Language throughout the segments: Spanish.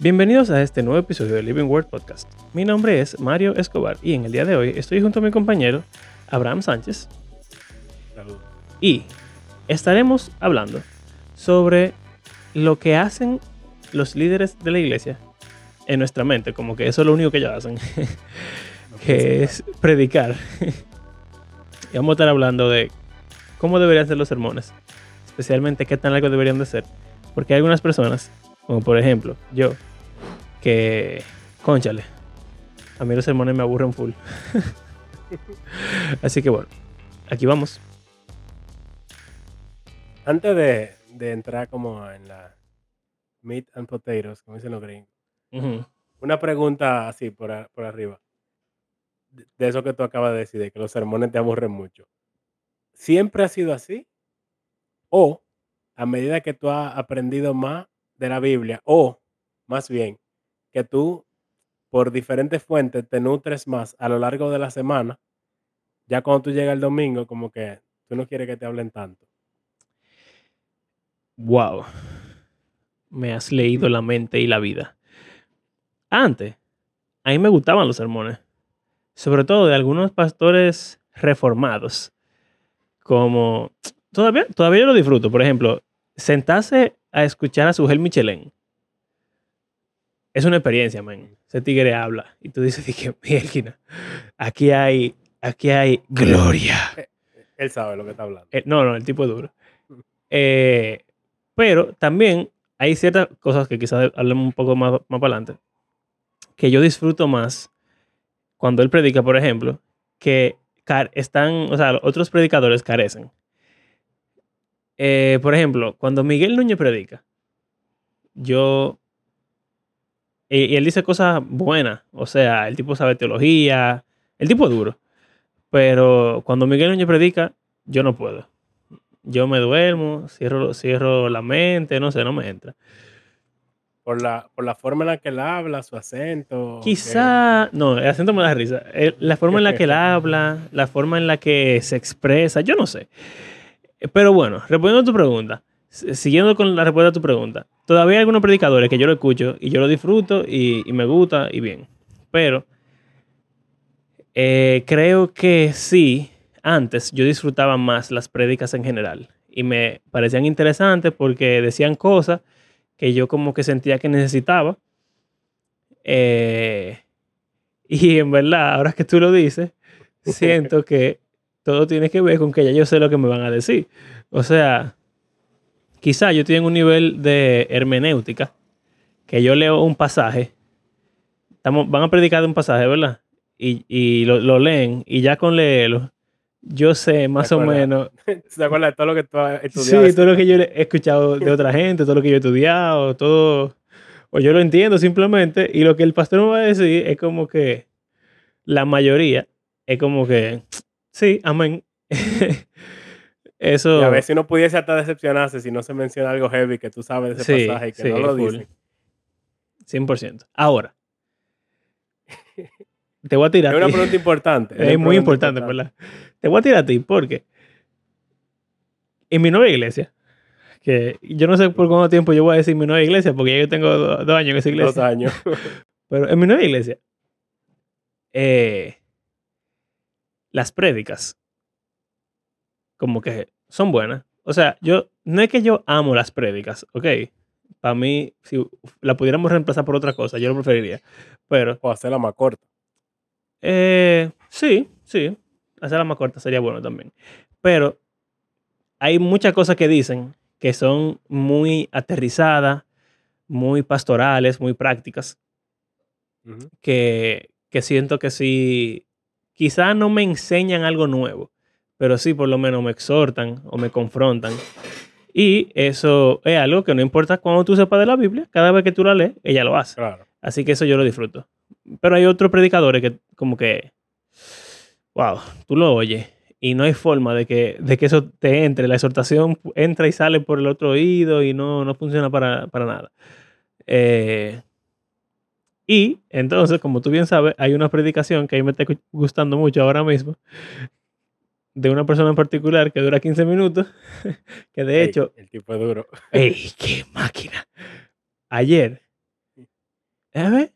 Bienvenidos a este nuevo episodio de Living Word Podcast. Mi nombre es Mario Escobar y en el día de hoy estoy junto a mi compañero Abraham Sánchez Saludos. y estaremos hablando sobre lo que hacen los líderes de la iglesia en nuestra mente, como que eso es lo único que ellos hacen, que es predicar. y vamos a estar hablando de cómo deberían ser los sermones, especialmente qué tan largos deberían de ser, porque hay algunas personas, como por ejemplo yo, que, conchale, a mí los sermones me aburren full. Así que bueno, aquí vamos. Antes de, de entrar como en la meat and potatoes, como dicen los gringos, una pregunta así por, a- por arriba. De, de eso que tú acabas de decir, de que los sermones te aburren mucho. ¿Siempre ha sido así? ¿O a medida que tú has aprendido más de la Biblia? ¿O más bien que tú por diferentes fuentes te nutres más a lo largo de la semana? Ya cuando tú llegas el domingo, como que tú no quieres que te hablen tanto. Wow. Me has leído la mente y la vida. Antes, a mí me gustaban los sermones. Sobre todo de algunos pastores reformados. Como... Todavía, todavía yo lo disfruto. Por ejemplo, sentarse a escuchar a Sugel Michelén. Es una experiencia, man. Ese tigre habla. Y tú dices, dije, mierda, aquí hay, aquí hay gloria. Él sabe lo que está hablando. Eh, no, no, el tipo es duro. Eh, pero también hay ciertas cosas que quizás hablemos un poco más, más para adelante, que yo disfruto más cuando él predica, por ejemplo, que están, o sea, otros predicadores carecen. Eh, por ejemplo, cuando Miguel Núñez predica, yo... Y, y él dice cosas buenas, o sea, el tipo sabe teología, el tipo es duro. Pero cuando Miguel Núñez predica, yo no puedo. Yo me duermo, cierro, cierro la mente, no sé, no me entra. Por la, por la forma en la que él habla, su acento. que- Quizá, no, el acento me da risa. La forma en la que él habla, la forma en la que se expresa, yo no sé. Pero bueno, respondiendo a tu pregunta, siguiendo con la respuesta a tu pregunta, todavía hay algunos predicadores que yo lo escucho y yo lo disfruto y, y me gusta y bien. Pero eh, creo que sí, antes yo disfrutaba más las prédicas en general y me parecían interesantes porque decían cosas que yo como que sentía que necesitaba. Eh, y en verdad, ahora que tú lo dices, siento que todo tiene que ver con que ya yo sé lo que me van a decir. O sea, quizá yo tengo un nivel de hermenéutica, que yo leo un pasaje, estamos, van a predicar de un pasaje, ¿verdad? Y, y lo, lo leen, y ya con leerlo, yo sé más o acuerdas? menos ¿Se acuerda de todo lo que tú has estudiado? Sí, todo lo que yo he escuchado de otra gente, todo lo que yo he estudiado, todo. O yo lo entiendo simplemente. Y lo que el pastor me va a decir es como que la mayoría es como que sí, amén. Eso. Y a ver si no pudiese hasta decepcionarse si no se menciona algo heavy que tú sabes de ese Sí, pasaje y que sí, no lo full. dicen. 100%. Ahora. Te voy a tirar. Es una pregunta importante. Es muy importante, ¿verdad? Te voy a tirar a ti porque en mi nueva iglesia, que yo no sé por cuánto tiempo yo voy a decir mi nueva iglesia, porque ya yo tengo do- dos años en esa iglesia. Dos años. Pero en mi nueva iglesia, eh, las prédicas, como que son buenas. O sea, yo, no es que yo amo las prédicas, ¿ok? Para mí, si la pudiéramos reemplazar por otra cosa, yo lo preferiría. Pero, o hacerla más corta. eh, sí, sí, hacerla más corta sería bueno también. Pero hay muchas cosas que dicen que son muy aterrizadas, muy pastorales, muy prácticas. Ujú. que, que siento que sí, quizás no me enseñan algo nuevo, pero sí por lo menos me exhortan o me confrontan. Y eso es algo que no importa cuando tú sepas de la Biblia, cada vez que tú la lees, ella lo hace. Claro. Así que eso yo lo disfruto. Pero hay otros predicadores que como que, wow, tú lo oyes y no hay forma de que, de que eso te entre. La exhortación entra y sale por el otro oído y no, no funciona para, para nada. Eh, y entonces, como tú bien sabes, hay una predicación que a mí me está gustando mucho ahora mismo, de una persona en particular que dura 15 minutos, que de Ey, hecho, el tipo es duro. ¡ey, qué máquina! Ayer ¿Eh, ve?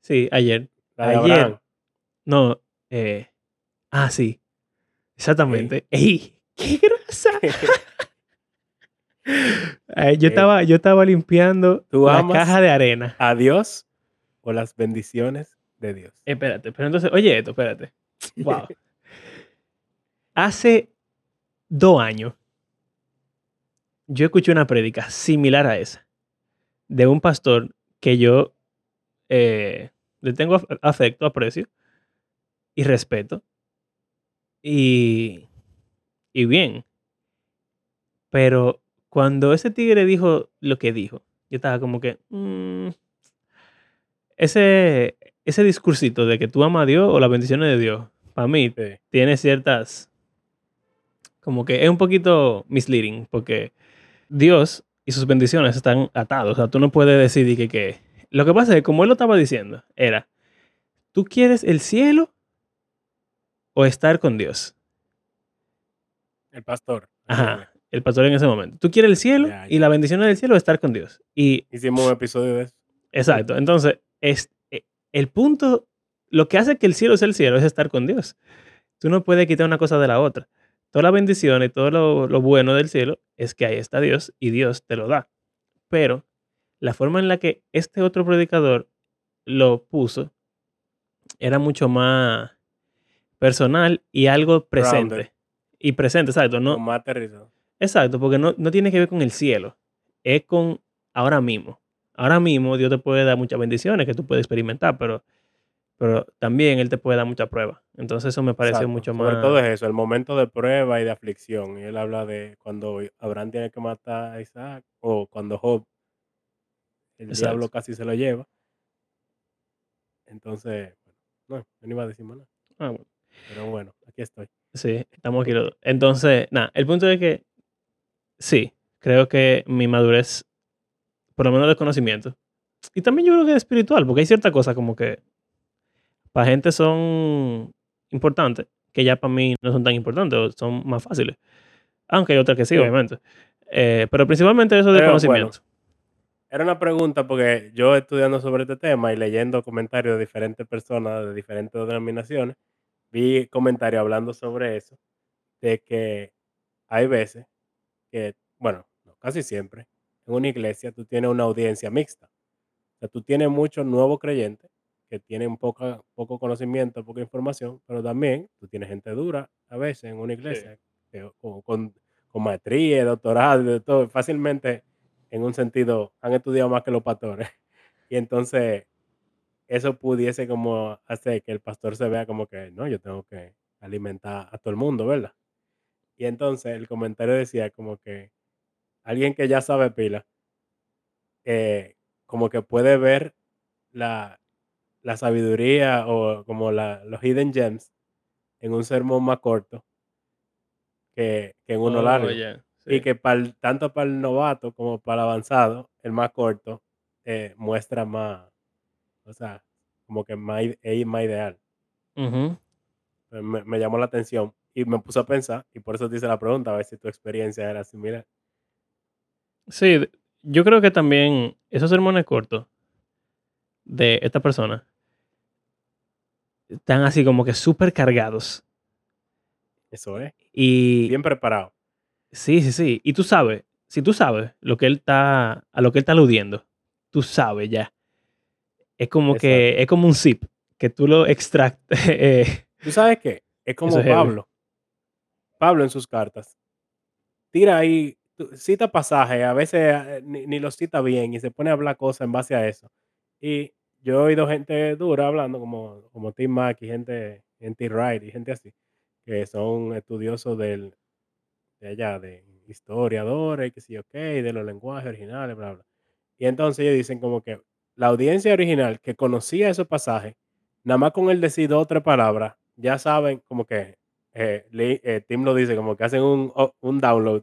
Sí, ayer. La de Ayer. Abraham. No, eh, ah, sí. Exactamente. ¡Ey! ¡Qué grasa! Eh, yo, estaba, yo estaba limpiando ¿Tú la caja de arena. ¿A Dios o las bendiciones de Dios? Espérate, pero entonces, oye esto, espérate. Wow. Hace dos años, yo escuché una prédica similar a esa, de un pastor que yo eh, le tengo af- afecto, aprecio y respeto. Y, y bien. Pero cuando ese tigre dijo lo que dijo, yo estaba como que... mm, ese, ese discursito de que tú amas a Dios o las bendiciones de Dios, para mí Sí. tiene ciertas... Como que es un poquito misleading, porque Dios y sus bendiciones están atados. O sea, tú no puedes decidir que... que... Lo que pasa es que como él lo estaba diciendo, era, ¿tú quieres el cielo o estar con Dios? El pastor. Ajá, el pastor en ese momento. ¿Tú quieres el cielo Ya, y ya. la bendición del cielo o estar con Dios? Y Hicimos un episodio de eso. Exacto. Entonces, es, eh, el punto, lo que hace que el cielo sea el cielo es estar con Dios. Tú no puedes quitar una cosa de la otra. Toda la bendición y todo lo, lo bueno del cielo es que ahí está Dios y Dios te lo da. Pero la forma en la que este otro predicador lo puso era mucho más personal y algo presente. Y presente, exacto. No, más aterrizado. Exacto, porque no, no tiene que ver con el cielo, es con ahora mismo. Ahora mismo Dios te puede dar muchas bendiciones que tú puedes experimentar, pero, pero también Él te puede dar mucha prueba. Entonces eso me parece Exacto. mucho Sobre más... todo es eso, el momento de prueba y de aflicción. Y él habla de cuando Abraham tiene que matar a Isaac o cuando Job, el Exacto. diablo casi se lo lleva. Entonces, bueno, no, no iba a decir más nada. Ah, bueno, Pero bueno, aquí estoy. sí, estamos aquí los dos. Entonces, nada, el punto es que sí, creo que mi madurez, por lo menos de conocimiento, y también yo creo que es espiritual, porque hay ciertas cosas como que para gente son importantes, que ya para mí no son tan importantes son más fáciles. Aunque hay otras que sí, Sí. obviamente. Eh, pero principalmente eso de Pero, conocimiento. Era una pregunta porque yo estudiando sobre este tema y leyendo comentarios de diferentes personas de diferentes denominaciones, vi comentarios hablando sobre eso, de que hay veces que, bueno, no, casi siempre, en una iglesia tú tienes una audiencia mixta. O sea, tú tienes muchos nuevos creyentes que tienen poca, poco conocimiento, poca información, pero también tú tienes gente dura a veces en una iglesia que- con, con, con maestría, doctorado, de todo, fácilmente en un sentido han estudiado más que los pastores. Y entonces eso pudiese como hacer que el pastor se vea como que, no, yo tengo que alimentar a todo el mundo, ¿verdad? Y entonces el comentario decía como que alguien que ya sabe pila, eh, como que puede ver la, la sabiduría o como la, los hidden gems en un sermón más corto que, que en uno Oh, largo. Y que para el- tanto para el novato como para el avanzado, el más corto eh, muestra más, o sea, como que más, es más ideal. Me, me llamó la atención y me puso a pensar, y por eso te hice la pregunta, a ver si tu experiencia era similar. Sí, yo creo que también esos sermones cortos de esta persona están así como que súper cargados. Eso es, Y bien preparado. sí, sí, sí. Y tú sabes, si tú sabes lo que él está, a lo que él está aludiendo, tú sabes ya. Es como que, es como un zip, que tú lo extractas. eh, ¿Tú sabes qué? Es como es. Pablo. Pablo en sus cartas. Tira ahí, cita pasajes, a veces eh, ni, ni los cita bien y se pone a hablar cosas en base a eso. Y yo he oído gente dura hablando, como, como Tim Mack y gente, gente Wright y gente así, que son estudiosos del, de allá, de historiadores, que sí, ok, de los lenguajes originales, bla, bla. Y entonces ellos dicen como que la audiencia original que conocía esos pasajes, nada más con él decir dos o tres palabras, ya saben como que, eh, Lee- eh, Tim lo dice, como que hacen un, un download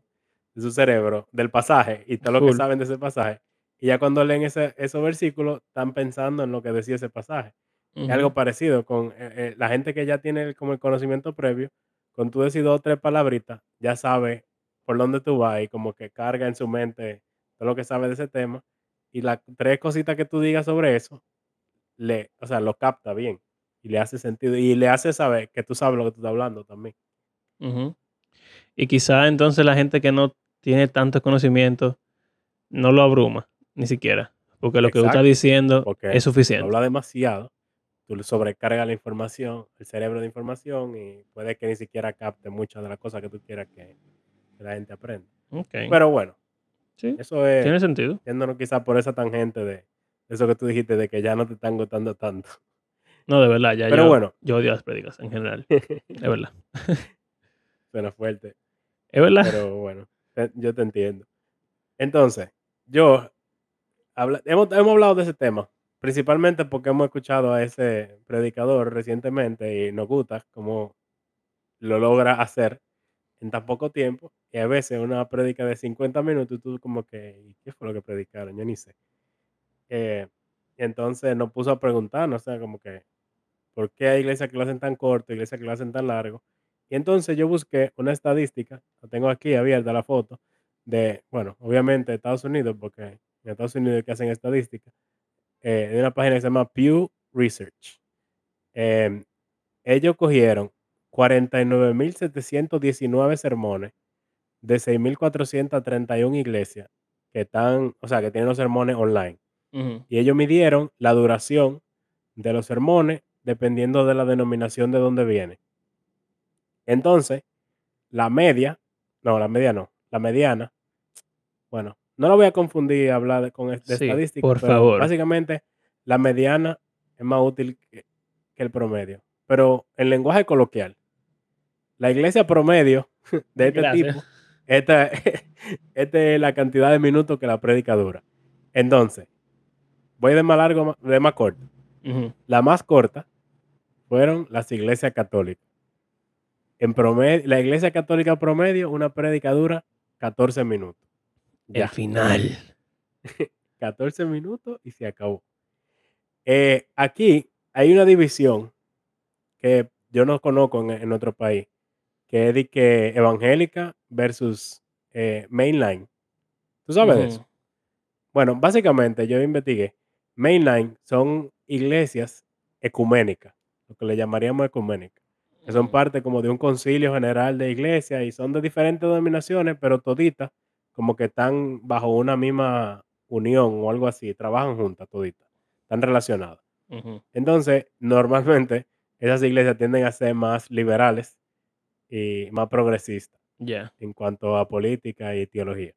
de su cerebro del pasaje y todo lo que saben de ese pasaje. Y ya cuando leen ese, esos versículos, están pensando en lo que decía ese pasaje. Es ujú. algo parecido con eh, eh, la gente que ya tiene el- como el conocimiento previo, con tú decir dos o tres palabritas, ya sabe por dónde tú vas y como que carga en su mente todo lo que sabe de ese tema. Y las tres cositas que tú digas sobre eso, le, o sea, lo capta bien y le hace sentido y le hace saber que tú sabes lo que tú estás hablando también. Y quizá entonces la gente que no tiene tanto conocimiento no lo abruma, ni siquiera. Porque lo que tú estás diciendo porque es suficiente. habla demasiado, tú le sobrecargas la información, el cerebro de información y puede que ni siquiera capte muchas de las cosas que tú quieras que, que la gente aprenda. Ok. Pero bueno, sí, eso es tiene sentido. yéndonos quizás por esa tangente de eso que tú dijiste de que ya no te están gustando tanto. No, de verdad, ya Pero yo, bueno. yo odio las prédicas en general. Es verdad. Suena fuerte, Es verdad. pero bueno, yo te entiendo. Entonces, yo, habla- hemos, hemos hablado de ese tema, principalmente porque hemos escuchado a ese predicador recientemente y nos gusta cómo lo logra hacer en tan poco tiempo. Y a veces una predica de 50 minutos y tú como que, ¿y qué fue lo que predicaron? Yo ni sé. Eh, entonces nos puso a preguntarnos, o sea, como que, ¿por qué hay iglesias que lo hacen tan corto, iglesias que lo hacen tan largo? Y entonces yo busqué una estadística, la tengo aquí abierta la foto, de, bueno, obviamente Estados Unidos, porque en Estados Unidos que hacen estadística, eh, de una página que se llama Pew Research. Em, ellos cogieron 49.719 sermones de 6.431 iglesias que están, o sea, que tienen los sermones online. Y ellos midieron la duración de los sermones dependiendo de la denominación de donde viene. Entonces, la media, no, la media no, la mediana, bueno, no lo voy a confundir a hablar de- con de Sí, estadística, por pero favor. básicamente la mediana es más útil que, que el promedio. Pero en lenguaje coloquial, la iglesia promedio de este Gracias. tipo, esta, esta es la cantidad de minutos que la prédica dura. Entonces, voy de más largo de más corto. La más corta fueron las iglesias católicas. En promedio, la iglesia católica promedio, una prédica dura 14 minutos. El Ya, final. 14 minutos y se acabó. Eh, aquí hay una división que yo no conozco en, en otro país, que es de que evangélica versus eh, mainline. ¿Tú sabes de eso? Bueno, básicamente yo investigué. Mainline son iglesias ecuménicas, lo que le llamaríamos ecuménicas, que son parte como de un concilio general de iglesias y son de diferentes denominaciones, pero toditas como que están bajo una misma unión o algo así, trabajan juntas toditas, están relacionadas. Entonces, normalmente esas iglesias tienden a ser más liberales y más progresistas Ya. en cuanto a política y teología.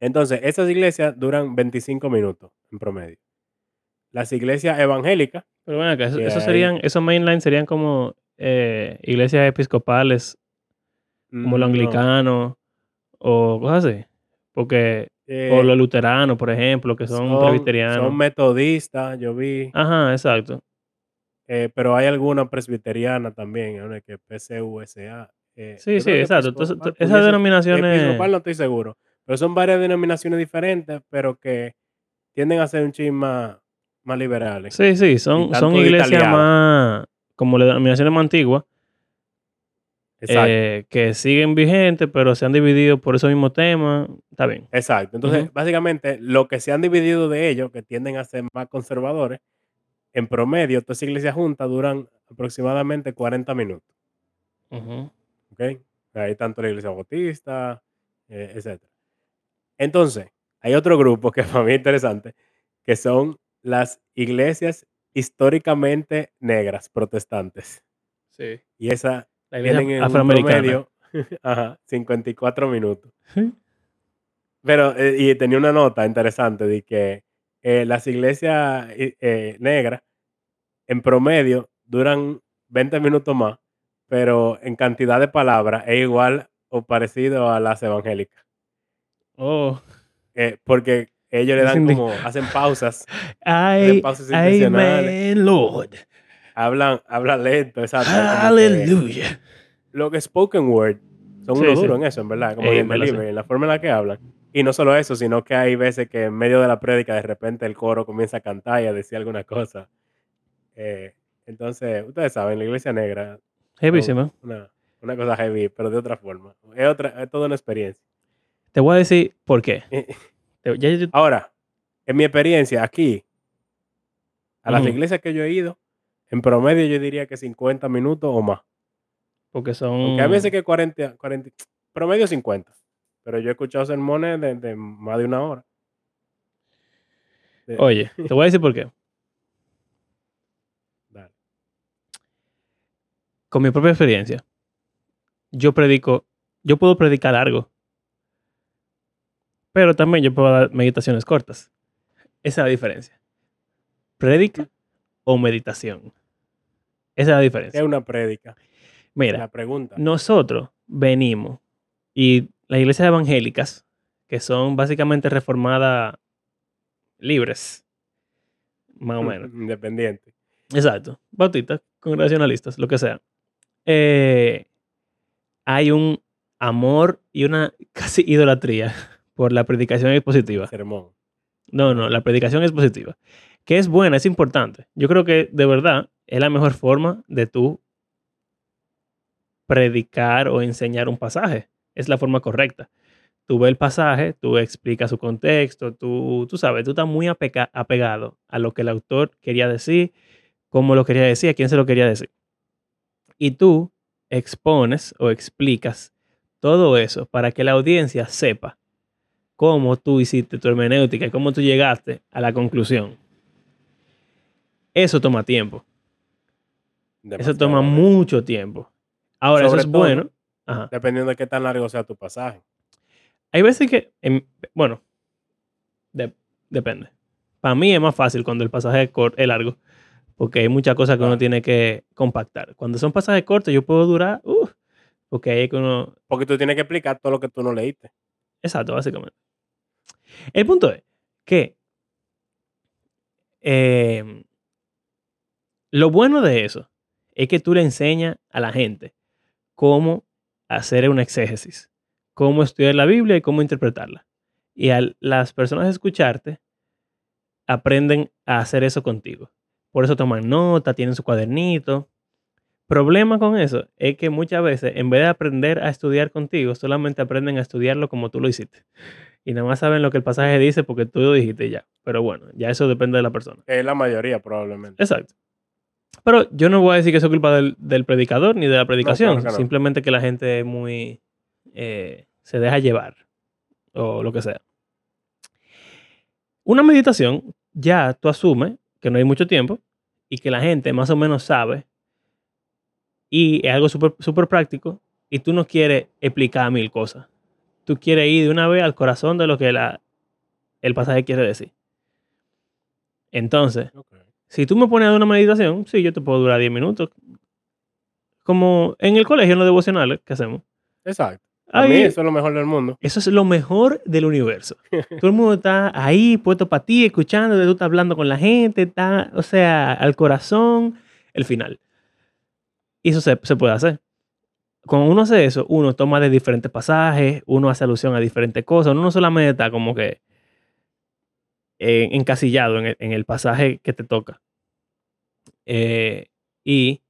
Entonces, esas iglesias duran 25 minutos en promedio. Las iglesias evangélicas, Pero ven acá, esos hay- serían, esos mainline serían como eh, iglesias episcopales, como los no, anglicanos o cosas así. Porque, eh, o los luteranos, por ejemplo, que son, presbiterianos. son metodistas, yo vi, Ajá, exacto. eh, pero hay alguna presbiteriana también, una que PCUSA. eh, Sí, sí, exacto. Entonces, esas denominaciones. No estoy seguro, pero son varias denominaciones diferentes, pero que tienden a ser un chin más, más liberales. Sí, sí, son, son iglesias más, como las denominaciones más antiguas. Eh, que siguen vigentes, pero se han dividido por esos mismos temas. Está bien. Exacto. Entonces, básicamente, lo que se han dividido de ellos, que tienden a ser más conservadores, en promedio, todas esas iglesias juntas duran aproximadamente 40 minutos. Ujú. ¿Ok? Hay tanto la iglesia bautista, eh, etc. Entonces, hay otro grupo que para mí es interesante, que son las iglesias históricamente negras, protestantes. Sí. Y esa La iglesia en un afroamericana. promedio ajá, 54 minutos. Pero, eh, y tenía una nota interesante de que eh, las iglesias eh, negras en promedio duran 20 minutos más, pero en cantidad de palabras es igual o parecido a las evangélicas. Oh. Porque ellos le dan como, hacen pausas, Ay, pausas intencionales. amen, Lord. Hablan, hablan lento, exacto. Hallelujah. Lo que spoken word son Sí, unos sí. duros en eso, en verdad, como en delivery, en la forma en la que hablan. Y no solo eso, sino que hay veces que en medio de la prédica de repente el coro comienza a cantar y a decir alguna cosa. Eh, entonces, ustedes saben, la iglesia negra Heavísima. una, una cosa heavy, pero de otra forma. Es, otra, es toda una experiencia. Te voy a decir por qué. Yo- Ahora, en mi experiencia aquí, A las Ujú. iglesias que yo he ido, en promedio yo diría que 50 minutos o más. Porque son... Aunque a veces que 40, 40 promedio 50. Pero yo he escuchado sermones de, de más de una hora. De- Oye, te voy a decir por qué. Dale. Con mi propia experiencia, yo predico, yo puedo predicar largo, pero también yo puedo dar meditaciones cortas. Esa es la diferencia. Predica o meditación. Esa es la ¿Qué diferencia. es una prédica? Mira, La pregunta. nosotros venimos y las iglesias evangélicas, que son básicamente reformadas libres, más o menos. Independiente. Exacto. Bautistas, congregacionalistas, lo que sea. Eh, hay un amor y una casi idolatría por la predicación expositiva. Sermón. No, no, la predicación expositiva. Que es buena, es importante. Yo creo que de verdad es la mejor forma de tú predicar o enseñar un pasaje. Es la forma correcta. Tú ves el pasaje, tú explicas su contexto, tú, tú sabes, tú estás muy apegado a lo que el autor quería decir, cómo lo quería decir, a quién se lo quería decir. Y tú expones o explicas todo eso para que la audiencia sepa cómo tú hiciste tu hermenéutica cómo tú llegaste a la conclusión. Eso toma tiempo. Eso toma mucho tiempo. Ahora, Sobre eso es todo- bueno. Ajá. Dependiendo de qué tan largo sea tu pasaje. Hay veces que, em, bueno, de- depende. Para mí es más fácil cuando el pasaje es, cor- es largo, porque hay muchas cosas que uno tiene que compactar. Cuando son pasajes cortos, yo puedo durar, uh, porque ahí es que uno, Porque tú tienes que explicar todo lo que tú no leíste. Exacto, básicamente. El punto es que eh, lo bueno de eso es que tú le enseñas a la gente cómo hacer una exégesis, cómo estudiar la Biblia y cómo interpretarla. Y a las personas escucharte aprenden a hacer eso contigo. Por eso toman nota, tienen su cuadernito. Problema con eso es que muchas veces, en vez de aprender a estudiar contigo, solamente aprenden a estudiarlo como tú lo hiciste. Y nada más saben lo que el pasaje dice porque tú lo dijiste ya. Pero bueno, ya eso depende de la persona. Es la mayoría probablemente. Exacto. Pero yo no voy a decir que eso es culpa del, del predicador ni de la predicación. claro. Simplemente que la gente es muy... eh, se deja llevar. O lo que sea. Una meditación, ya tú asumes que no hay mucho tiempo y que la gente más o menos sabe y es algo súper súper práctico y tú no quieres explicar mil cosas. Tú quieres ir de una vez al corazón de lo que la, el pasaje quiere decir. Entonces. Si tú me pones a dar una meditación, sí, yo te puedo durar 10 minutos. Como en el colegio, en los devocionales que hacemos. Exacto. A mí Ahí- eso es lo mejor del mundo. eso es lo mejor del universo. Todo el mundo está ahí, puesto para ti, escuchando, tú estás hablando con la gente, está, o sea, al corazón, el final. Y eso se, se puede hacer. Cuando uno hace eso, uno toma de diferentes pasajes, uno hace alusión a diferentes cosas, uno no solamente está como que eh, encasillado en el, en el pasaje que te toca. Eh, y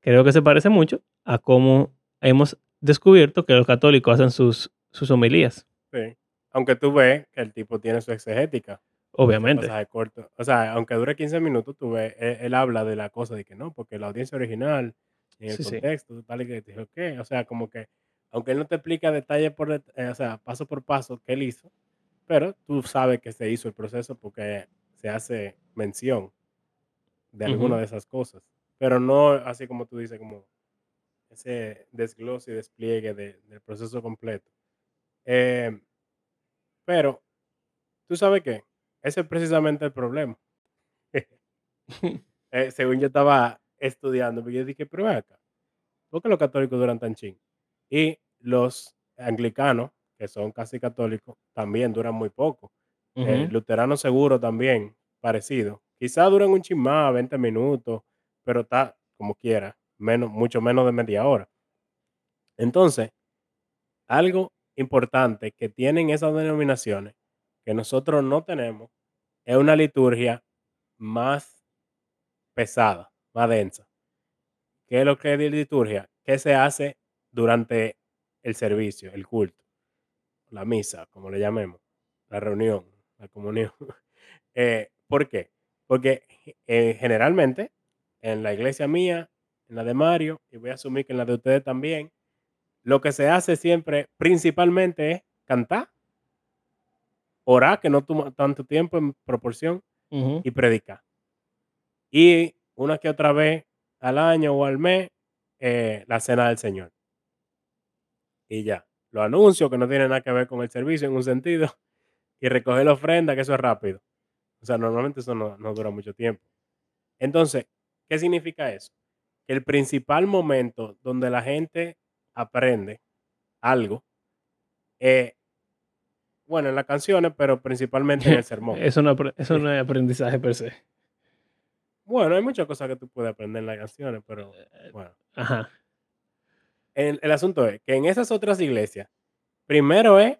creo que se parece mucho a cómo hemos descubierto que los católicos hacen sus, sus homilías. Sí. Aunque tú ves que el tipo tiene su exegética. Obviamente. pasaje corto. O sea, aunque dure 15 minutos, tú ves, él, él habla de la cosa de que no, porque la audiencia original, en el Sí, sí. contexto, tal y que te dijo que, o sea, como que, aunque él no te explica detalle por, eh, o sea, paso por paso qué él hizo, pero tú sabes que se hizo el proceso porque se hace mención de alguna Ujú. de esas cosas, pero no así como tú dices, como ese desglose y despliegue de- del proceso completo. Eh, pero, ¿tú sabes qué? Ese es precisamente el problema. Eh, según yo estaba estudiando, yo dije, pero acá, ¿por qué los católicos duran tan ching? Y los anglicanos, que son casi católicos, también duran muy poco. Eh, Ujú. luteranos seguro también, parecido. Quizá duran un chin más, 20 minutos, pero está como quiera, menos, mucho menos de media hora. Entonces, algo importante que tienen esas denominaciones que nosotros no tenemos es una liturgia más pesada, más densa. ¿Qué es lo que es de liturgia? ¿Qué se hace durante el servicio, el culto, la misa, como le llamemos, la reunión, la comunión? Eh, ¿Por qué? Porque eh, generalmente en la iglesia mía, en la de Mario, y voy a asumir que en la de ustedes también, lo que se hace siempre principalmente es cantar, orar, que no toma tanto tiempo en proporción, y predicar. Y una que otra vez al año o al mes, eh, la cena del Señor. Y ya. Lo anuncio que no tiene nada que ver con el servicio en un sentido. Y recoger la ofrenda, que eso es rápido. O sea, normalmente eso no, no dura mucho tiempo. Entonces, ¿qué significa eso? Que el principal momento donde la gente aprende algo, eh, bueno, en las canciones, pero principalmente en el sermón. Eso no, eso no es aprendizaje per se. Bueno, hay muchas cosas que tú puedes aprender en las canciones, pero bueno. Ajá. El, el asunto es que en esas otras iglesias, primero es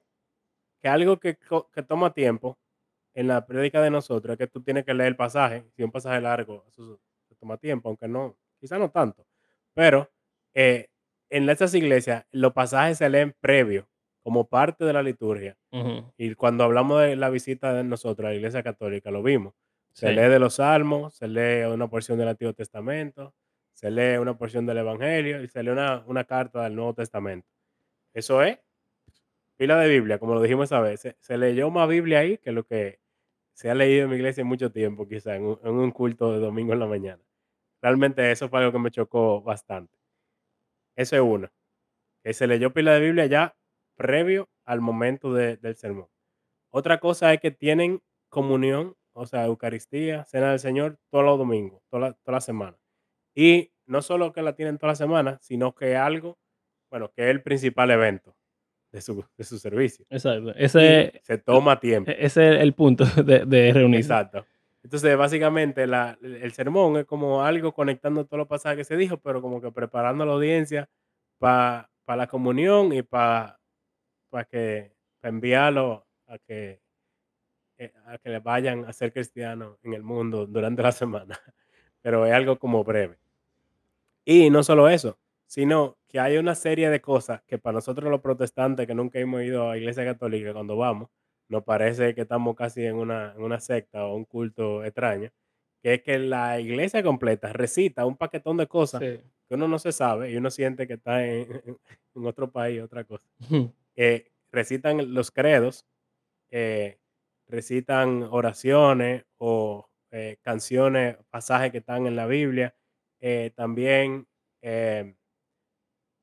que algo que, que toma tiempo en la prédica de nosotros es que tú tienes que leer el pasaje. Si un pasaje largo, eso toma tiempo, aunque no, quizá no tanto. Pero eh, en esas iglesias, los pasajes se leen previo, como parte de la liturgia. Y cuando hablamos de la visita de nosotros a la iglesia católica, lo vimos. Se Sí. lee de los salmos, se lee una porción del Antiguo Testamento, se lee una porción del Evangelio y se lee una, una carta del Nuevo Testamento. Eso es pila de Biblia, como lo dijimos esa vez. Se, leyó más Biblia ahí que lo que se ha leído en mi iglesia en mucho tiempo, quizá en un, culto de domingo en la mañana. Realmente eso fue algo que me chocó bastante. Eso es uno. Que se leyó pila de Biblia ya previo al momento de- del sermón. Otra cosa es que tienen comunión, o sea, Eucaristía, Cena del Señor, todos los domingos, toda la, toda la semana. Y no solo que la tienen toda la semana, sino que algo, bueno, que es el principal evento de su, de su servicio. Exacto. Y Ese, se toma tiempo. ese es el punto de, de reunirse. Exacto. Entonces, básicamente, la- el sermón es como algo conectando todos los pasajes que se dijo, pero como que preparando a la audiencia para la comunión y para que pa enviarlo a que, eh, a que le vayan a ser cristianos en el mundo durante la semana. Pero es algo como breve. Y no solo eso, sino que hay una serie de cosas que para nosotros los protestantes que nunca hemos ido a iglesia católica cuando vamos, nos parece que estamos casi en una, en una secta o un culto extraño, que es que la iglesia completa recita un paquetón de cosas Sí. que uno no se sabe y uno siente que está en, en otro país, otra cosa. Eh, recitan los credos, eh, recitan oraciones o eh, canciones, pasajes que están en la Biblia. Eh, también eh,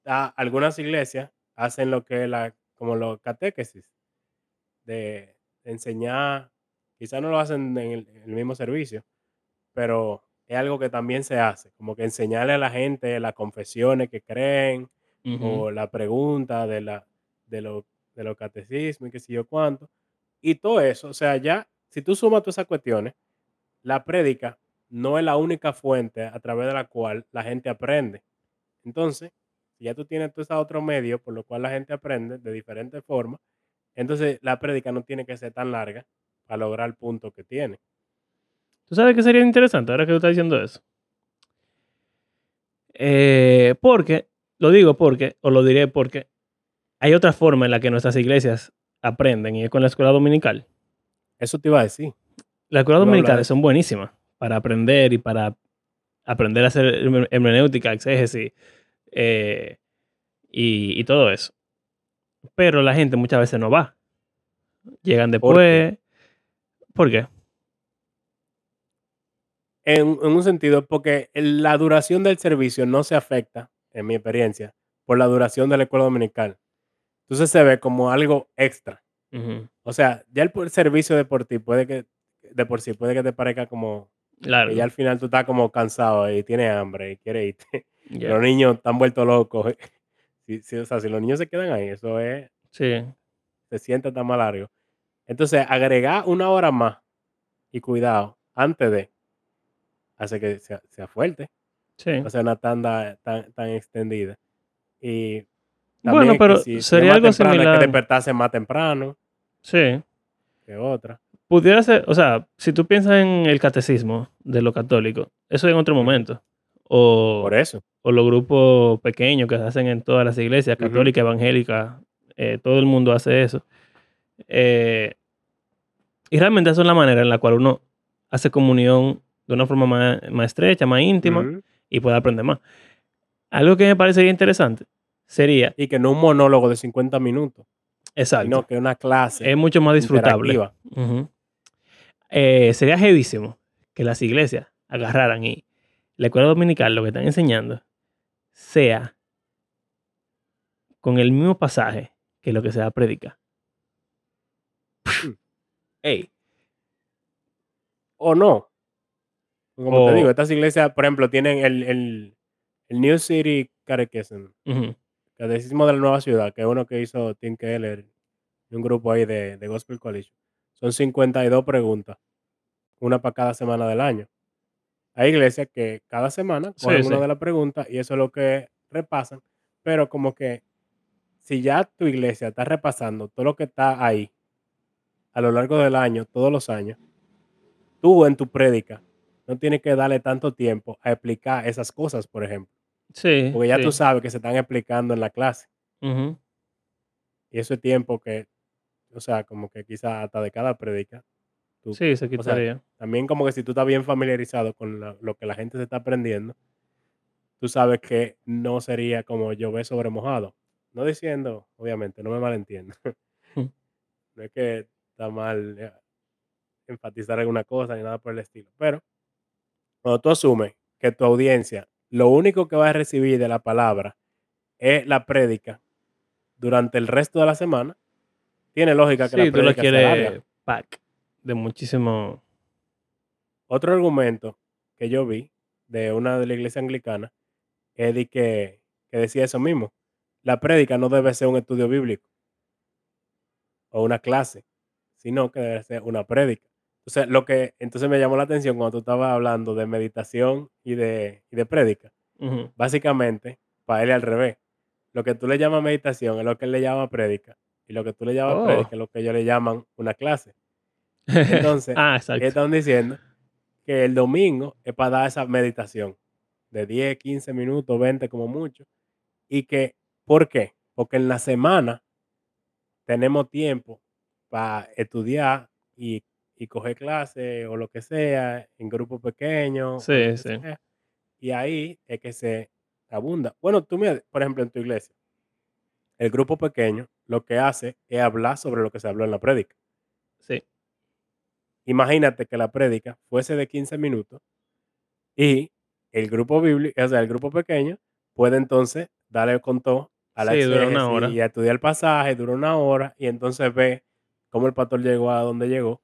a- algunas iglesias hacen lo que la, como los catequesis, de, de enseñar, quizás no lo hacen en el, en el mismo servicio, pero es algo que también se hace, como que enseñarle a la gente las confesiones que creen Ujú. o la pregunta de, la, de, lo, de los catecismos y qué sé yo cuánto. Y todo eso, o sea, ya, si tú sumas todas esas cuestiones, la prédica no es la única fuente a través de la cual la gente aprende. Entonces, si ya tú tienes todos esos otros medios por los cuales la gente aprende de diferentes formas, entonces la prédica no tiene que ser tan larga para lograr el punto que tiene. ¿Tú sabes qué sería interesante ahora que tú estás diciendo eso? Eh, porque, lo digo porque, o lo diré porque, hay otra forma en la que nuestras iglesias aprenden y es con la escuela dominical. Eso te iba a decir. Las escuelas dominicales son buenísimas para aprender y para aprender a hacer herme- hermenéutica, exégesis eh, y, y todo eso. Pero la gente muchas veces no va. Llegan ¿Por qué? después. ¿Por qué? En, en un sentido, porque la duración del servicio no se afecta, en mi experiencia, por la duración de la escuela dominical. Entonces se ve como algo extra. O sea, ya el, servicio de por ti puede que, de por sí puede que te parezca como Que ya al final tú estás como cansado y tienes hambre y quieres irte. Los niños están vueltos locos. Si, si- o sea, si los niños se quedan ahí, eso es, Sí. se siente tan más largo. Entonces, agregar una hora más y cuidado antes de hace que sea, sea fuerte. Sí. No sea una tanda tan, tan extendida. Y Bueno, pero si- sería algo similar. que despertarse más temprano Sí. que otra. Pudiera ser, o sea, si tú piensas en el catecismo de lo católico, eso en otro momento. O, Por eso. o los grupos pequeños que se hacen en todas las iglesias Ujú. católicas, evangélicas, eh, todo el mundo hace eso. Eh, y realmente esa es la manera en la cual uno hace comunión de una forma más, más estrecha, más íntima Ujú. y puede aprender más. Algo que me parecería interesante sería, Y que no un monólogo de 50 minutos, exacto, sino que una clase es mucho más disfrutable. interactiva. Ujú. Eh, sería jevísimo que las iglesias agarraran y la escuela dominical lo que están enseñando sea con el mismo pasaje que lo que se va a predicar. Ey, O no. Como te digo, estas iglesias, por ejemplo, tienen el, el, el New City Catechism, ujú, Catecismo de la Nueva Ciudad, que es uno que hizo Tim Keller un grupo ahí de, de Gospel College. Son 52 preguntas, una para cada semana del año. Hay iglesias que cada semana cogen sí. una de las preguntas y eso es lo que repasan, pero como que si ya tu iglesia está repasando todo lo que está ahí a lo largo del año, todos los años, tú en tu prédica no tienes que darle tanto tiempo a explicar esas cosas, por ejemplo, sí, porque ya sí, tú sabes que se están explicando en la clase y eso es tiempo que, o sea, como que quizás hasta de cada prédica, tú- sí, se quitaría. también como que si tú estás bien familiarizado con la- lo que la gente se está aprendiendo, tú sabes que no sería como llover sobre mojado. No diciendo, obviamente, no me malentiendo. No es que está mal eh, enfatizar alguna cosa ni nada por el estilo, pero cuando tú asumes que tu audiencia lo único que va a recibir de la palabra es la prédica durante el resto de la semana, tiene lógica que Sí, la tú quieres pack de muchísimo. Otro argumento que yo vi de una de la iglesia anglicana es de que, que decía eso mismo. La prédica no debe ser un estudio bíblico o una clase, sino que debe ser una prédica. Entonces, lo que entonces me llamó la atención cuando tú estabas hablando de meditación y de, y de prédica. Básicamente, para él al revés. Lo que tú le llamas meditación es lo que él le llama prédica. Y lo que tú le llamas Oh. prédica es lo que ellos le llaman una clase. Entonces, ah, están diciendo que el domingo es para dar esa meditación de 10, 15 minutos, 20 como mucho. Y que, ¿por qué? Porque en la semana tenemos tiempo para estudiar y, y coger clases o lo que sea en grupos pequeños. Sí, que sí. sea, Y ahí es que se abunda. Bueno, tú mira, por ejemplo, en tu iglesia, el grupo pequeño lo que hace es hablar sobre lo que se habló en la prédica. Sí. Imagínate que la prédica fuese de 15 minutos y el grupo bíblico, o sea, el grupo pequeño puede entonces darle con todo a la Sí, una hora. y a estudiar el pasaje, dura una hora y entonces ve cómo el pastor llegó a donde llegó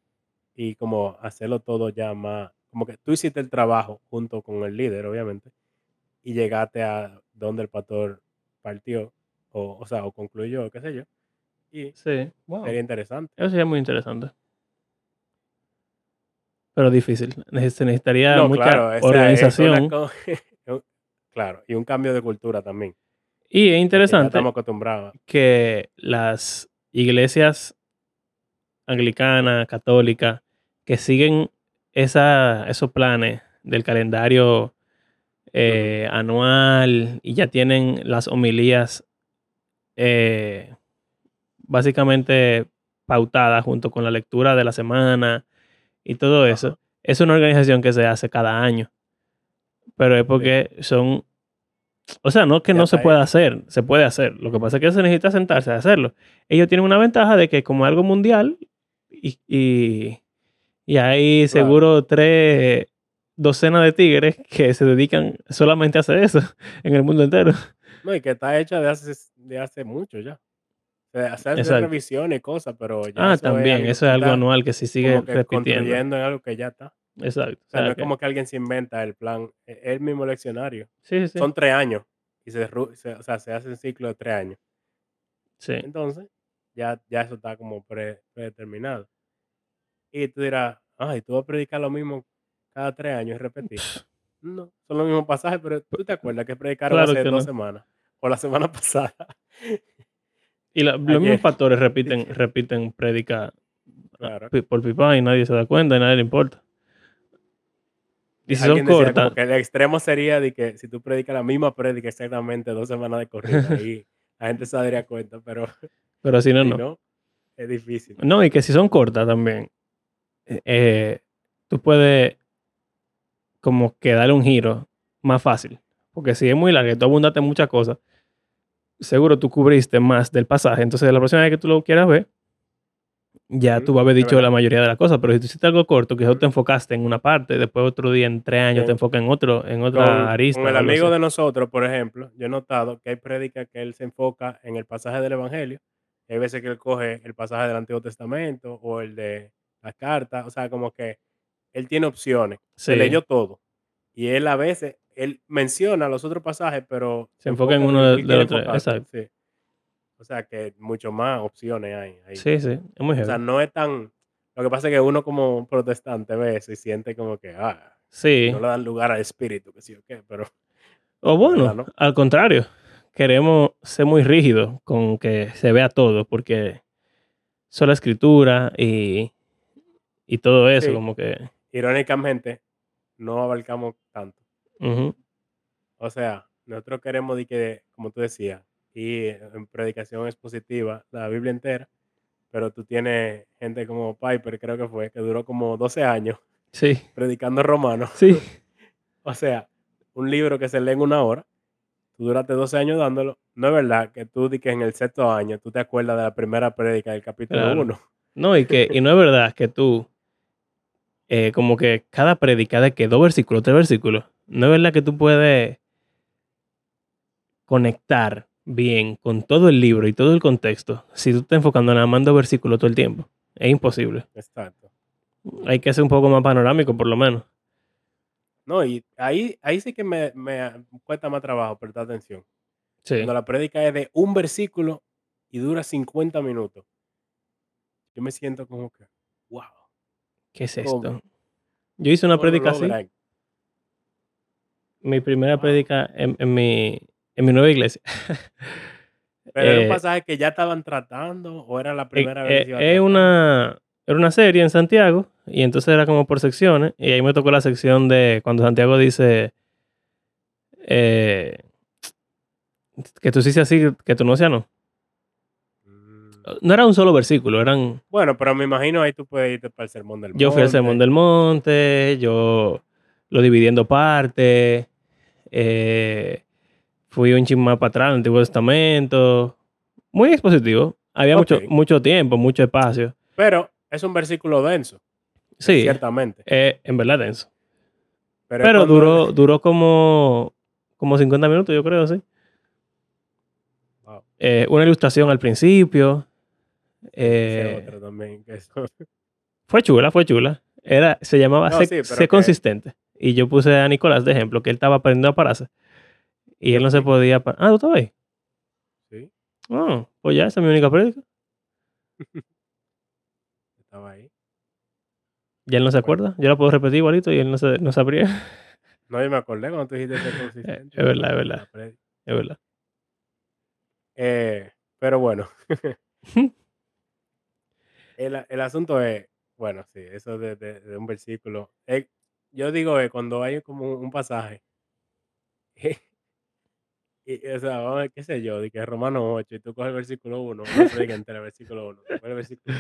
y como hacerlo todo ya más, como que tú hiciste el trabajo junto con el líder, obviamente, y llegaste a donde el pastor partió o, o sea, o concluyó, qué sé yo, y Sí. Wow. sería interesante. Eso sería muy interesante. Pero difícil. Se necesitaría No, mucha claro, esa organización. claro, y un cambio de cultura también. Y es interesante estamos acostumbrados. que las iglesias anglicanas, católicas, que siguen esa, esos planes del calendario eh, anual y ya tienen las homilías eh, básicamente pautadas junto con la lectura de la semana y todo eso. Ajá. Es una organización que se hace cada año. Pero es porque son... O sea, no es que Ya no se pueda hacer, se puede hacer. Lo que pasa es que se necesita sentarse a hacerlo. Ellos tienen una ventaja de que como algo mundial y, y, y hay Claro. seguro tres docenas de tigres que se dedican solamente a hacer eso en el mundo entero. No, y que está hecha de hace, de hace mucho ya. O hacer Exacto. revisiones y cosas, pero ya Ah, eso también, es eso es algo está anual que se sigue como que repitiendo. construyendo en algo que ya está. Exacto. O sea, O no es como que alguien se inventa el plan, es el mismo leccionario. sí, sí. Son tres años y se, se- o sea, se hace un ciclo de tres años. Sí. Entonces, ya, ya eso está como pre- predeterminado. Y tú dirás, ay, tú vas a predicar lo mismo cada tres años y repetir. No, son los mismos pasajes, pero tú te acuerdas que predicaron Claro hace que dos no. semanas o la semana pasada. Y la- los mismos pastores repiten, repiten prédica Claro. por pipa y nadie se da cuenta y nadie le importa. Y si son cortas, que el extremo sería de que si tú predicas la misma prédica exactamente dos semanas de corrida, ahí la gente se daría cuenta, pero pero si no, si no. no, es difícil. No, y que si son cortas también, eh, eh, tú puedes como que darle un giro más fácil. Porque si es muy larga y tú abundaste en muchas cosas, seguro tú cubriste más del pasaje. Entonces, la próxima vez que tú lo quieras ver, ya tú vas a haber dicho verdad. la mayoría de las cosas. Pero si tú hiciste algo corto, que te enfocaste en una parte, después otro día, en tres años, te enfocas en otro, en otra Con, arista. con el amigo así. de nosotros, por ejemplo, yo he notado que hay prédicas que él se enfoca en el pasaje del Evangelio. hay veces que él coge el pasaje del Antiguo Testamento o el de las cartas. O sea, como que él tiene opciones. Se Sí, leyó todo. Y él a veces, él menciona los otros pasajes, pero se enfoca en uno de, los tres. Exacto. Sí. O sea, que mucho más opciones hay ahí. Sí, sí, es muy O sea, heavy. no es tan... Lo que pasa es que uno como protestante ve eso y siente como que, ah, Sí. no le dan lugar al espíritu, que sí o qué, pero O bueno, verdad no. al contrario, queremos ser muy rígidos con que se vea todo, porque sola escritura y, y todo eso, Sí, como que... irónicamente, no abarcamos tanto. Ujú, O sea, nosotros queremos de que, como tú decías, y en predicación expositiva, la Biblia entera, pero tú tienes gente como Piper, creo que fue, que duró como 12 años Sí, predicando romano. sí, o sea, un libro que se lee en una hora, tú duraste 12 años dándolo. No es verdad que tú di que en el sexto año tú te acuerdas de la primera prédica del capítulo claro. 1. No, y que y no es verdad que tú, eh, como que cada prédica de que dos versículos, tres versículos, no es verdad que tú puedes conectar bien con todo el libro y todo el contexto si tú estás enfocando nada más en dos versículos todo el tiempo. Es imposible. Exacto. Hay que ser un poco más panorámico, por lo menos. No, y ahí, ahí sí que me, me cuesta más trabajo prestar atención. Sí. Cuando la prédica es de un versículo y dura 50 minutos, yo me siento como que, wow, ¿Qué es ¿cómo? esto? Yo hice una ¿Cómo lo prédica así. Mi primera Wow. prédica en, en mi, en mi nueva iglesia. Pero era un Eh, pasaje que ya estaban tratando o era la eh, primera vez eh, que iba a tratar. una, era una serie en Santiago y entonces era como por secciones y ahí me tocó la sección de cuando Santiago dice eh, que tú sí seas así, que tú no seas no. Mm. No era un solo versículo, eran... Bueno, pero me imagino ahí tú puedes irte para el sermón del Yo fui al Sermón monte. del Monte, yo lo dividí en dos partes, eh, fui un chisme más para atrás, el Antiguo Testamento, muy expositivo. Había mucho, mucho tiempo, mucho espacio. Pero es un versículo denso, Sí, ciertamente. eh, en verdad denso. Pero, duró, duró como, como 50 minutos, yo creo, sí. Wow, Eh, una ilustración al principio. Eh, otro también, que eso- fue chula, fue chula. Era, se llamaba No, Sé, sí, pero Sé que- Consistente. Y yo puse a Nicolás de ejemplo, que él estaba aprendiendo a pararse. Y él no se podía... Ah, ¿tú estabas ahí? Sí, Ah, pues ya, esa es mi única prédica. estaba ahí. Ya él no se Bueno. acuerda. Yo la puedo repetir igualito y él no, se, no sabría. No, yo me acordé cuando tú dijiste ser consistente. Es verdad, es verdad. Es verdad. Eh, pero bueno. el, el asunto es, bueno, sí, eso de, de- de un versículo. eh, yo digo que cuando hay como un pasaje, y, o sea, vamos a ver, qué sé yo, de que es Romano 8, y tú coges el versículo 1, una predica entera, el versículo 1, después el versículo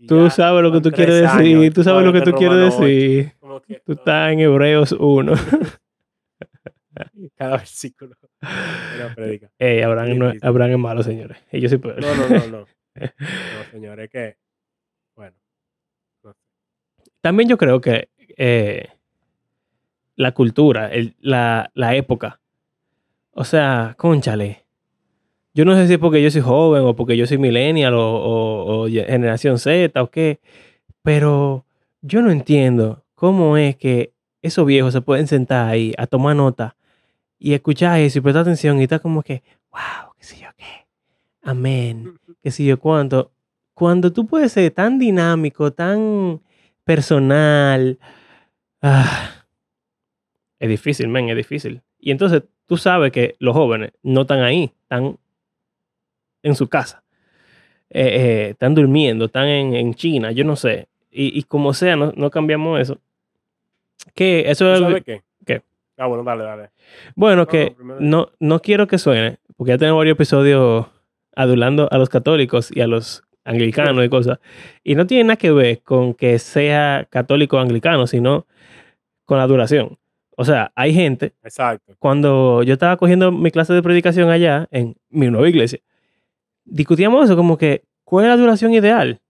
y Tú ya sabes lo que tú quieres tres decir. años, Tú sabes lo que tú quieres Romano 8, decir. que Tú estás en Hebreos 1. cada versículo una predica. Ey, Abraham, no-. Abraham es malo, señores. Yo sí puedo. No, no, no, no. No, señor, es que, bueno. También yo creo que eh, la cultura, la, la época. O sea, conchale. Yo no sé si es porque yo soy joven o porque yo soy millennial o, o- o generación Z o qué. Pero yo no entiendo cómo es que esos viejos se pueden sentar ahí a tomar nota y escuchar eso y prestar atención y estar como que, wow, qué sé yo qué. Amén. Qué sé yo cuánto. Cuando tú puedes ser tan dinámico, tan personal. ah, es difícil, men, es difícil. Y entonces tú sabes que los jóvenes no están ahí, están en su casa. Eh, eh, están durmiendo, están en, en China, yo no sé. Y, y como sea, no, no cambiamos eso. Que eso ¿Tú es. sabes qué? ¿Qué? Ah, bueno, dale, dale. Bueno, No, que no, no, no quiero que suene, porque ya tenemos varios episodios adulando a los católicos y a los anglicano y cosas. Y no tiene nada que ver con que sea católico o anglicano, sino con la duración. O sea, hay gente, Exacto. cuando yo estaba cogiendo mi clase de predicación allá en mi nueva iglesia, discutíamos eso como que, ¿cuál es la duración ideal?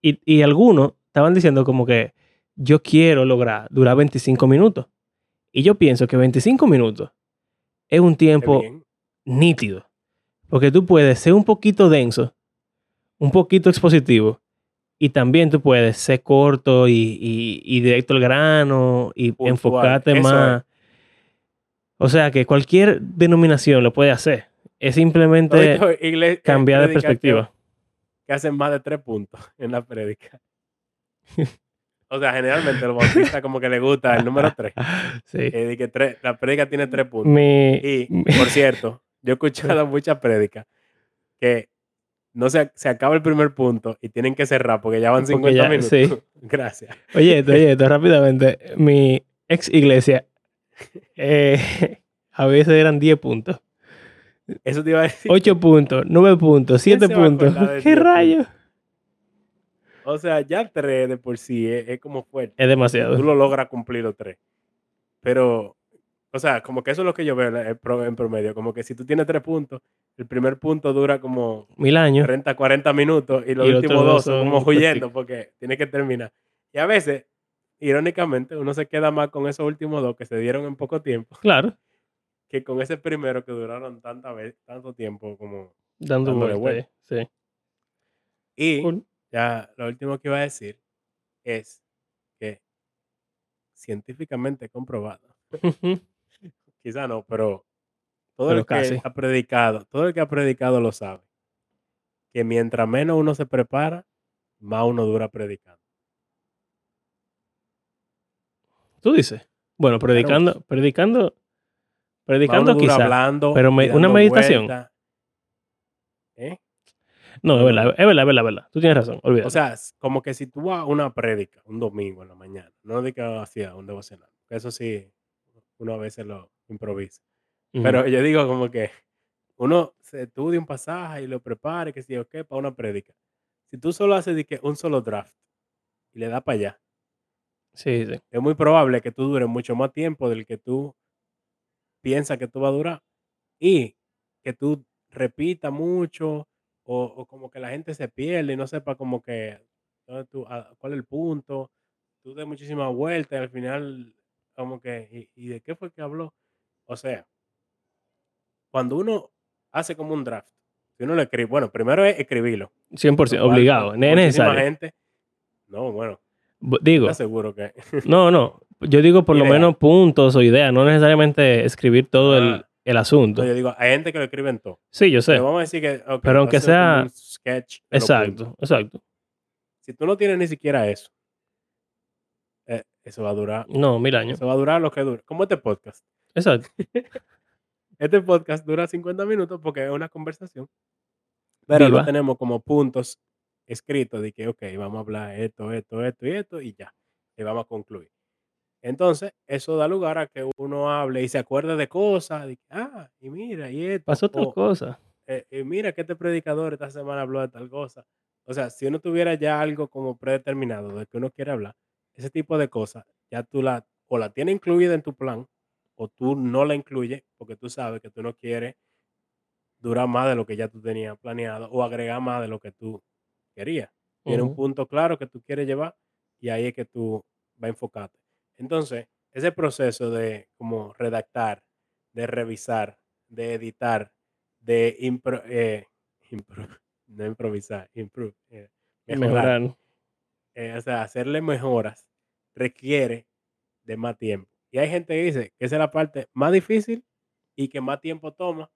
Y, y algunos estaban diciendo como que yo quiero lograr durar 25 minutos. Y yo pienso que 25 minutos es un tiempo nítido. Porque tú puedes ser un poquito denso, un poquito expositivo, y también tú puedes ser corto y, y- y directo al grano y Puntual, enfocarte eso más. O sea que cualquier denominación lo puede hacer. Es simplemente eh, cambiar de perspectiva. Que hacen más de tres puntos en la prédica. O sea, generalmente los bautistas como que le gusta el número tres. Sí. que di que tres- la prédica tiene tres puntos. Mi, Y, por cierto, yo he escuchado muchas prédicas que no se, se acaba el primer punto y tienen que cerrar porque ya van Porque 50 ya- minutos. sí. Gracias. Oye, esto, oye, esto rápidamente. Mi ex iglesia, eh, a veces eran 10 puntos, Eso te iba a decir. 8 puntos, 9 puntos, ¿Quién 7 se va a puntos. ¿Qué 10 rayos? O sea, ya tres de por sí es, es como fuerte. Es Tú demasiado. lo logras cumplir los tres. Pero, o sea, como que eso es lo que yo veo en, pro- en promedio. Como que si tú tienes tres puntos, el primer punto dura como Mil años. 30, 40 minutos y los Y últimos dos son como huyendo porque tiene que terminar. Y a veces, irónicamente, uno se queda más con esos últimos dos que se dieron en poco tiempo Claro, que con ese primero que duraron tanta vez, tanto tiempo como... dando vuelta. Y Sí. Cool. ya lo último que iba a decir es que científicamente comprobado, quizá no, pero todo Pero el que ha predicado, todo el que ha predicado lo sabe, que mientras menos uno se prepara, más uno dura predicando. Tú dices. Bueno, predicando, predicando, predicando quizá. hablando pero me- una meditación. ¿Eh? No, es verdad, es verdad, es verdad, es verdad. Tú tienes razón, olvídate. O sea, como que si tú vas a una prédica un domingo en la mañana, no de que hacía un devocional, eso sí, uno a veces lo improvisa. Pero yo digo como que uno se estudia un pasaje y lo prepara, y que si o qué, para una prédica. Si tú solo haces de que un solo draft y le das para allá, Sí, sí. es muy probable que tú dures mucho más tiempo del que tú piensas que tú vas a durar y que tú repitas mucho o, o como que la gente se pierde y no sepa como que tú- a- cuál es el punto, tú des muchísimas vueltas y al final como que, ¿y, y de qué fue que habló? O sea, cuando uno hace como un draft, si uno lo escribe, bueno, primero es escribirlo. 100%, lo cual obligado. mu- Es necesario. gente, no, bueno, Bu- Digo, te aseguro que... no, no. Yo digo por lo menos puntos o ideas, no necesariamente escribir todo el, Ah. el asunto. No, yo digo, hay gente que lo escribe en todo. Sí, yo sé. Pero vamos a decir que. Pero aunque sea- un sketch. Exacto, exacto. Si tú no tienes ni siquiera eso, eh, eso va a durar. No, mil años. Eso va a durar lo que dure. Como este podcast. Exacto. Este podcast dura 50 minutos porque es una conversación. Pero Viva. no tenemos como puntos escritos de que, ok, vamos a hablar esto, esto, esto y esto y ya. Y vamos a concluir. Entonces, eso da lugar a que uno hable y se acuerde de cosas. De ah, y mira, y esto. Pasó otra o, cosa. eh, eh, mira que este predicador esta semana habló de tal cosa. O sea, si uno tuviera ya algo como predeterminado de que uno quiere hablar, ese tipo de cosas, ya tú la, o la tienes incluida en tu plan, o tú no la incluyes porque tú sabes que tú no quieres durar más de lo que ya tú tenías planeado o agregar más de lo que tú querías. Tiene un punto claro que tú quieres llevar y ahí es que tú vas a enfocarte. Entonces, ese proceso de como redactar, de revisar, de editar, de impro- eh, impro- no improvisar, improve, eh, mejorar, Mejorar. eh, o sea, hacerle mejoras requiere de más tiempo. Y hay gente que dice que esa es la parte más difícil y que más tiempo toma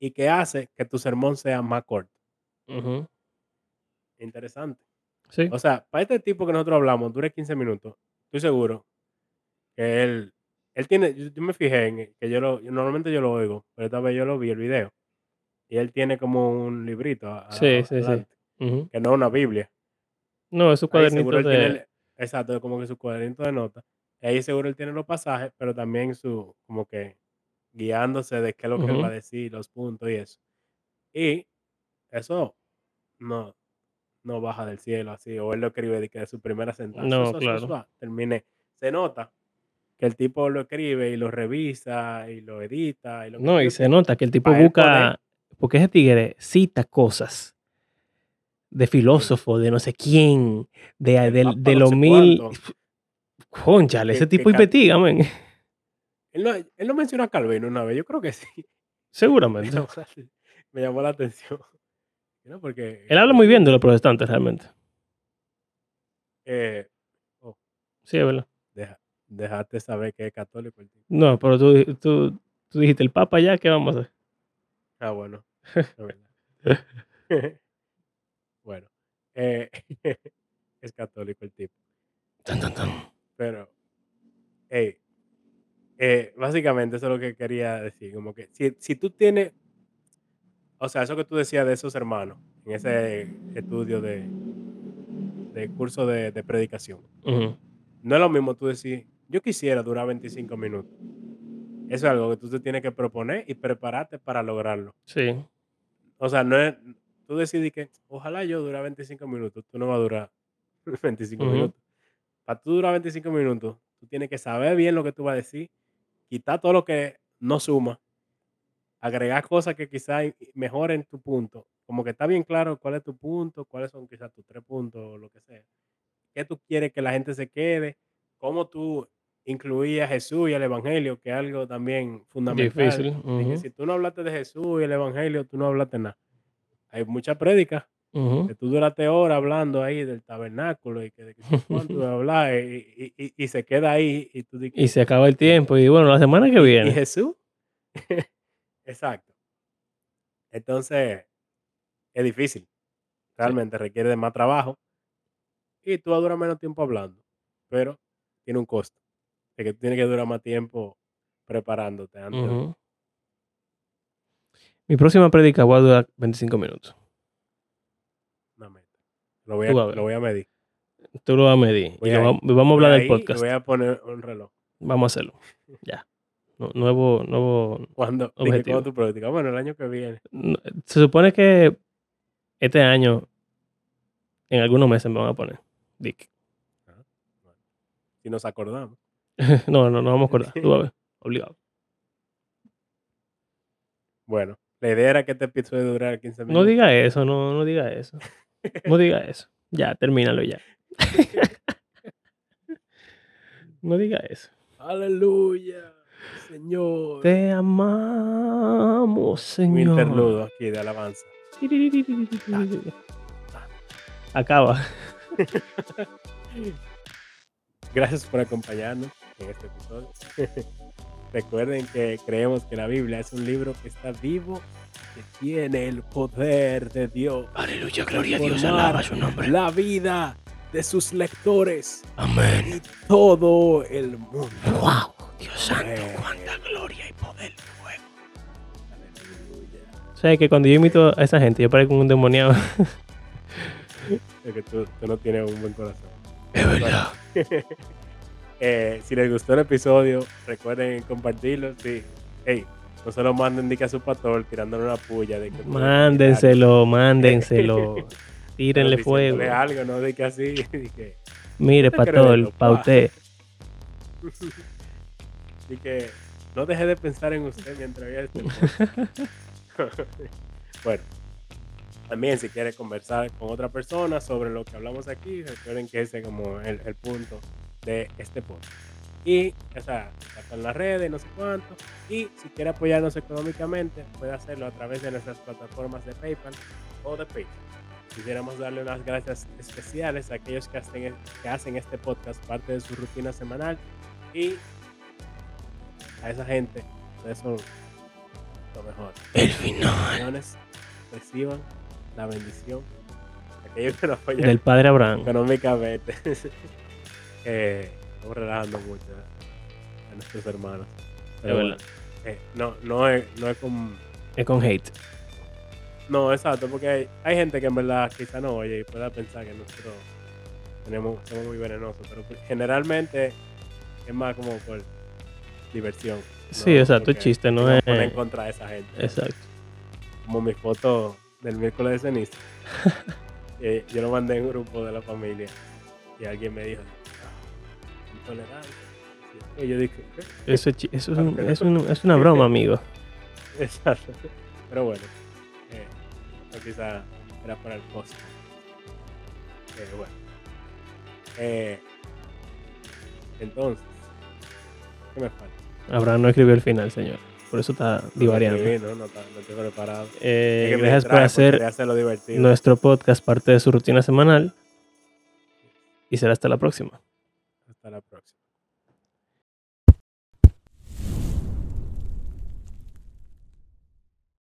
y que hace que tu sermón sea más corto. Interesante. Sí. O sea, para este tipo que nosotros hablamos, dure 15 minutos, estoy seguro que él, él tiene, yo, yo me fijé en que yo lo, yo- normalmente yo lo oigo, pero esta vez yo lo vi el video. Y él tiene como un librito a- a- Sí, sí, sí. que no es una Biblia. No, cuadernitos él tiene, de... el- exacto, como que su cuadernito de notas. Y ahí seguro él tiene los pasajes, pero también su, como que guiándose de qué es lo que él va a decir, los puntos y eso. Y eso, no, no baja del cielo así, o él lo escribe de que de su primera sentencia. No, claro. termine. Se nota que el tipo lo escribe y lo revisa y lo edita. Y lo No, y se nota que el tipo busca, porque ese tigre cita cosas de filósofo, de no sé quién, de, de, de los mil... Conchale, ese tipo investiga, men. él, no, él no mencionó a Calvino una vez, yo creo que sí. Me Seguramente. llamó me llamó la atención. ¿no? Porque Él habla muy bien de los protestantes, realmente. eh, oh, Sí, es verdad. deja, dejaste saber que es católico el tipo. No, pero tú, tú, tú dijiste el Papa ya, ¿qué vamos a hacer? Ah, bueno, es verdad. bueno, eh, es católico el tipo. Tan, tan, tan. Pero, hey, eh, básicamente eso es lo que quería decir. Como que si, si tú tienes, o sea, eso que tú decías de esos hermanos, en ese estudio de, de curso de, de predicación, no es lo mismo tú decir, yo quisiera durar 25 minutos. Eso es algo que tú te tienes que proponer y prepararte para lograrlo. Sí. O sea, no es, tú decides que ojalá yo dure 25 minutos, tú no vas a durar 25 Ujú. minutos. Para tú durar 25 minutos, tú tienes que saber bien lo que tú vas a decir, quitar todo lo que no suma, agregar cosas que quizás mejoren tu punto. Como que está bien claro cuál es tu punto, cuáles son quizás tus tres puntos o lo que sea. ¿Qué tú quieres que la gente se quede? ¿Cómo tú incluías a Jesús y el Evangelio? Que es algo también fundamental. Difícil. Si tú no hablaste de Jesús y el Evangelio, tú no hablaste nada. Hay mucha prédica ujú. que tú duraste horas hablando ahí del tabernáculo y que de cuánto hablar y, y- y- y se queda ahí y tú Y se acaba el tiempo. Y bueno, la semana que ¿y, y viene. Jesús? Exacto. Entonces, es difícil. Sí. Realmente requiere de más trabajo y tú vas a durar menos tiempo hablando, pero tiene un costo. De que tú tienes que durar más tiempo preparándote antes. Mi próxima predica va a durar 25 minutos. Lo voy, a, a ver. lo voy a medir. Tú lo vas a medir. Voy y lo a, vam- vamos a hablar del podcast. voy a poner un reloj. Vamos a hacerlo. Ya. Nu- nuevo, nuevo Cuando, dije, objetivo. ¿cuándo tu práctica? Bueno, el año que viene. No, Se supone que este año, en algunos meses me van a poner. Dick. Bueno, si nos acordamos. no, no, no vamos a acordar. Tú vas a ver. Obligado. Bueno, la idea era que este episodio durara 15 No minutos. diga eso, no, no diga eso. No diga eso. Ya, termínalo ya. No diga eso. Aleluya, Señor. Te amamos, Un Señor. interludo aquí de alabanza. Acaba. Gracias por acompañarnos en este episodio. Recuerden que creemos que la Biblia es un libro que está vivo, que tiene el poder de Dios. Aleluya, gloria a Dios, alaba su nombre. La vida de sus lectores Amén. y todo el mundo. Wow, Dios santo, Amén. cuánta gloria y poder fuego. Aleluya. O sea que cuando yo imito a esa gente, yo parezco un endemoniado. Es que tú, tú no tienes un buen corazón. Es verdad. Eh, si les gustó el episodio, recuerden compartirlo. Sí. Hey, no se lo manden que a su pastor tirándole una puya. De que Mándenselo, mándenselo. Tírenle fuego. algo, no de que así. de que, Mire, ¿Qué te crees, pastor, papá? pa' usted. de que no deje de pensar en usted mientras vea este bueno, también si quiere conversar con otra persona sobre lo que hablamos aquí, recuerden que ese es como el, el punto de este podcast. Y, o sea, está en las redes, no sé cuánto. Y si quiere apoyarnos económicamente, puede hacerlo a través de nuestras plataformas de PayPal o de Patreon. Quisiéramos darle unas gracias especiales a aquellos que hacen, que hacen este podcast parte de su rutina semanal. Y a esa gente, ustedes son lo mejor. El final reciban la bendición. Aquellos que nos apoyan del padre Abraham. económicamente. eh, estamos relajando mucho a nuestros hermanos. Pero Es bueno, eh, no, no, es, no es con. Es con hate. No, exacto, porque hay, hay gente que en verdad quizá no oye y pueda pensar que nosotros tenemos, somos muy venenosos, pero pues, generalmente es más como por diversión. Sí, exacto, Porque chiste, no es. pone en contra de esa gente. Exacto. Como mi foto del miércoles de ceniza. Eh, yo lo mandé en un grupo de la familia y alguien me dijo, "Ah. Y yo dije, ¿qué? Eso, eso es, un- es un- es una broma, amigo. Exacto. Pero bueno, eh, quizá era para el post. Eh, bueno. Eh, entonces, ¿qué me falta? Abraham no escribió el final, señor. Por eso está divariando. escribí, ¿no? No, no estoy preparado. Eh, Es que gracias por hacer hacerlo nuestro podcast parte de su rutina semanal. Y será hasta la próxima. La próxima.